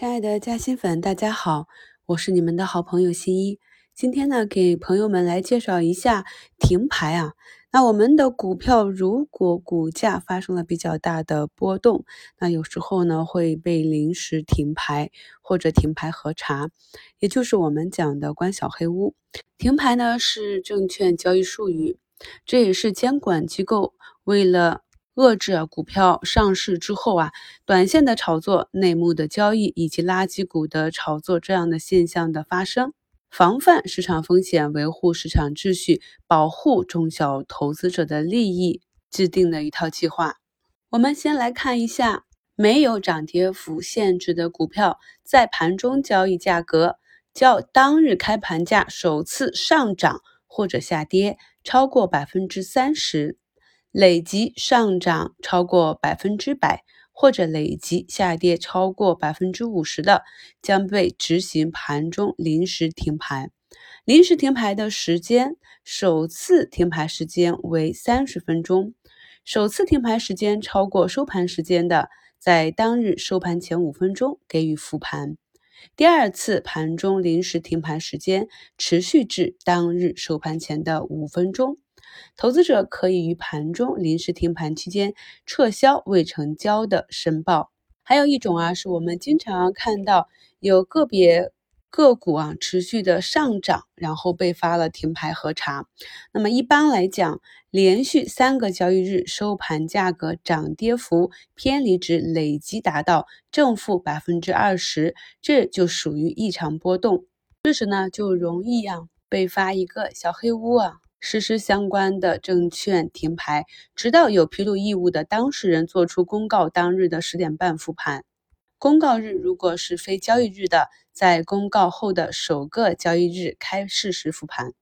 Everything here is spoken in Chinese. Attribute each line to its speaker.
Speaker 1: 亲爱的嘉兴粉，大家好，我是你们的好朋友新一。今天呢，给朋友们来介绍一下停牌啊。那我们的股票如果股价发生了比较大的波动，那有时候呢会被临时停牌或者停牌核查，也就是我们讲的关小黑屋。停牌呢是证券交易术语，这也是监管机构为了。遏制股票上市之后啊，短线的炒作、内幕的交易以及垃圾股的炒作这样的现象的发生，防范市场风险、维护市场秩序、保护中小投资者的利益，制定的一套计划。我们先来看一下，没有涨跌幅限制的股票，在盘中交易价格较当日开盘价首次上涨或者下跌超过百分之三十。累计上涨超过百分之百，或者累计下跌超过百分之五十的，将被执行盘中临时停牌。临时停牌的时间，首次停牌时间为三十分钟。首次停牌时间超过收盘时间的，在当日收盘前五分钟给予复盘。第二次盘中临时停牌时间持续至当日收盘前的五分钟。投资者可以于盘中临时停盘期间撤销未成交的申报。还有一种啊，是我们经常看到有个别个股啊持续的上涨，然后被发了停牌核查。那么一般来讲，连续三个交易日收盘价格涨跌幅偏离值累计达到正负百分之二十，这就属于异常波动。这时呢，就容易啊被发一个小黑屋啊。实施相关的证券停牌，直到有披露义务的当事人作出公告当日的十点半复盘。公告日如果是非交易日的，在公告后的首个交易日开市时复盘。